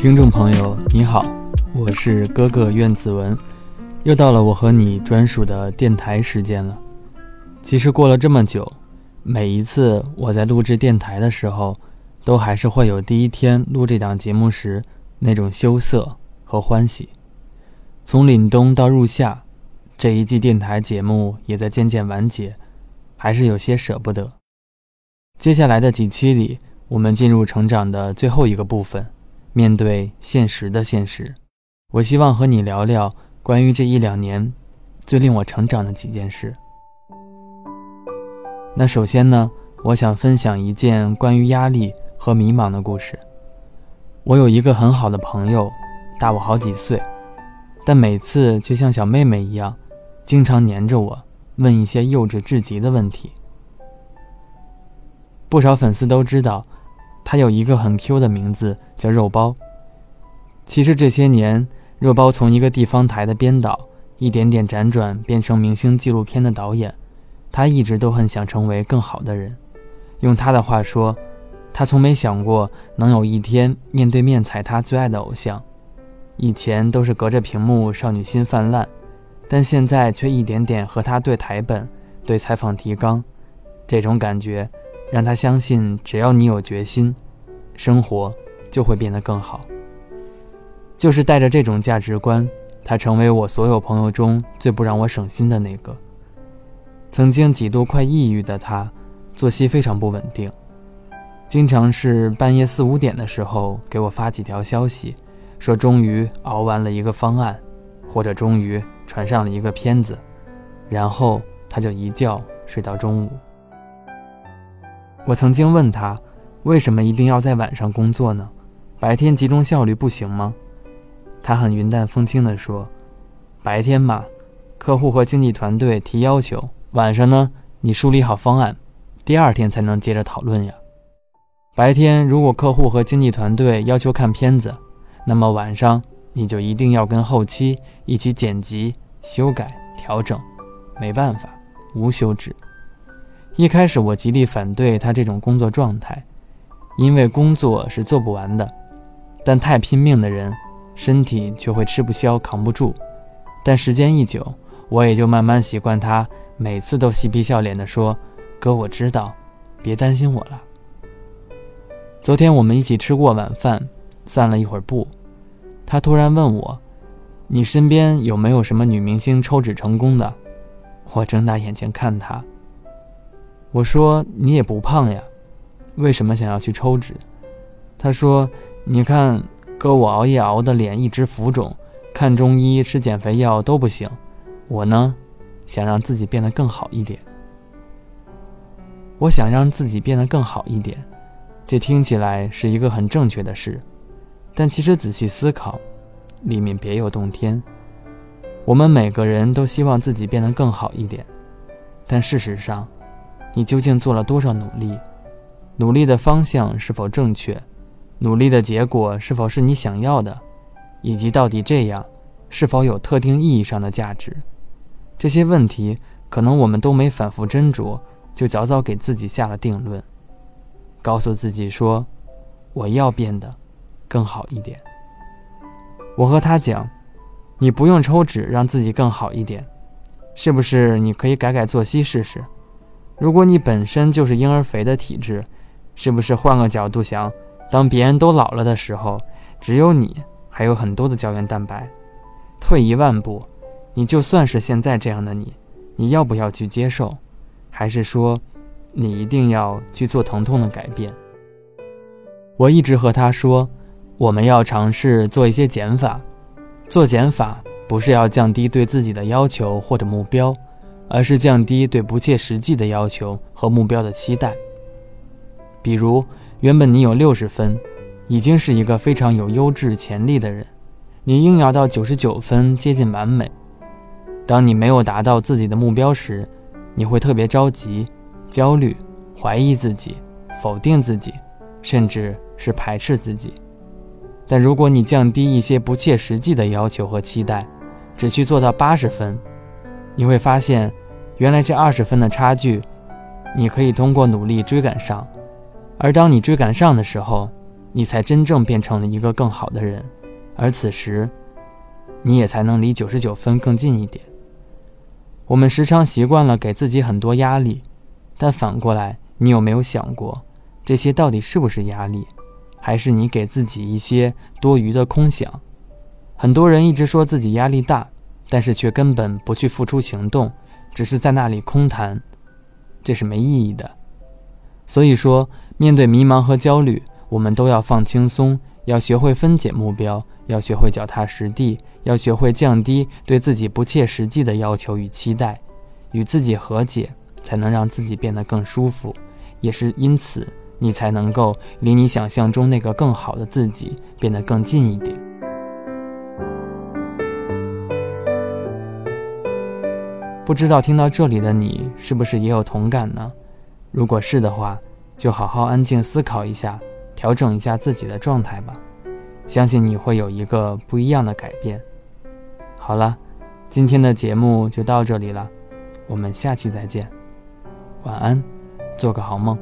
听众朋友，你好，我是哥哥苑子文，又到了我和你专属的电台时间了。其实过了这么久，每一次我在录制电台的时候，都还是会有第一天录这档节目时那种羞涩和欢喜。从凛冬到入夏，这一季电台节目也在渐渐完结，还是有些舍不得。接下来的几期里，我们进入成长的最后一个部分。面对现实的现实，我希望和你聊聊关于这一两年最令我成长的几件事。那首先呢，我想分享一件关于压力和迷茫的故事。我有一个很好的朋友，大我好几岁，但每次却像小妹妹一样，经常黏着我，问一些幼稚至极的问题。不少粉丝都知道。他有一个很 Q 的名字，叫肉包。其实这些年，肉包从一个地方台的编导，一点点辗转变成明星纪录片的导演。他一直都很想成为更好的人。用他的话说，他从没想过能有一天面对面踩他最爱的偶像。以前都是隔着屏幕少女心泛滥，但现在却一点点和他对台本、对采访提纲，这种感觉。让他相信，只要你有决心，生活就会变得更好。就是带着这种价值观，他成为我所有朋友中最不让我省心的那个。曾经几度快抑郁的他，作息非常不稳定，经常是半夜四五点的时候给我发几条消息，说终于熬完了一个方案，或者终于传上了一个片子，然后他就一觉睡到中午。我曾经问他，为什么一定要在晚上工作呢？白天集中效率不行吗？他很云淡风轻地说：“白天嘛，客户和经纪团队提要求；晚上呢，你梳理好方案，第二天才能接着讨论呀。白天如果客户和经纪团队要求看片子，那么晚上你就一定要跟后期一起剪辑、修改、调整，没办法，无休止。”一开始我极力反对他这种工作状态，因为工作是做不完的，但太拼命的人，身体却会吃不消、扛不住。但时间一久，我也就慢慢习惯他每次都嬉皮笑脸地说：“哥，我知道，别担心我了。”昨天我们一起吃过晚饭，散了一会儿步，他突然问我：“你身边有没有什么女明星抽脂成功的？”我睁大眼睛看他。我说你也不胖呀，为什么想要去抽脂？他说：“你看哥，我熬夜熬的脸一直浮肿，看中医吃减肥药都不行。我呢，想让自己变得更好一点。我想让自己变得更好一点，这听起来是一个很正确的事，但其实仔细思考，里面别有洞天。我们每个人都希望自己变得更好一点，但事实上。”你究竟做了多少努力？努力的方向是否正确？努力的结果是否是你想要的？以及到底这样是否有特定意义上的价值？这些问题可能我们都没反复斟酌，就早早给自己下了定论，告诉自己说：“我要变得更好一点。”我和他讲：“你不用抽脂让自己更好一点，是不是？你可以改改作息试试。”如果你本身就是婴儿肥的体质，是不是换个角度想，当别人都老了的时候，只有你还有很多的胶原蛋白？退一万步，你就算是现在这样的你，你要不要去接受？还是说，你一定要去做疼痛的改变？我一直和他说，我们要尝试做一些减法。做减法不是要降低对自己的要求或者目标。而是降低对不切实际的要求和目标的期待。比如，原本你有六十分，已经是一个非常有优质潜力的人，你硬要到九十九分，接近完美。当你没有达到自己的目标时，你会特别着急、焦虑、怀疑自己、否定自己，甚至是排斥自己。但如果你降低一些不切实际的要求和期待，只去做到八十分，你会发现。原来这二十分的差距，你可以通过努力追赶上，而当你追赶上的时候，你才真正变成了一个更好的人，而此时，你也才能离九十九分更近一点。我们时常习惯了给自己很多压力，但反过来，你有没有想过，这些到底是不是压力，还是你给自己一些多余的空想？很多人一直说自己压力大，但是却根本不去付出行动，只是在那里空谈，这是没意义的。所以说，面对迷茫和焦虑，我们都要放轻松，要学会分解目标，要学会脚踏实地。要学会降低对自己不切实际的要求与期待，与自己和解，才能让自己变得更舒服。也是因此，你才能够离你想象中那个更好的自己变得更近一点。不知道听到这里的你是不是也有同感呢？如果是的话，就好好安静思考一下，调整一下自己的状态吧。相信你会有一个不一样的改变。好了，今天的节目就到这里了，我们下期再见，晚安，做个好梦。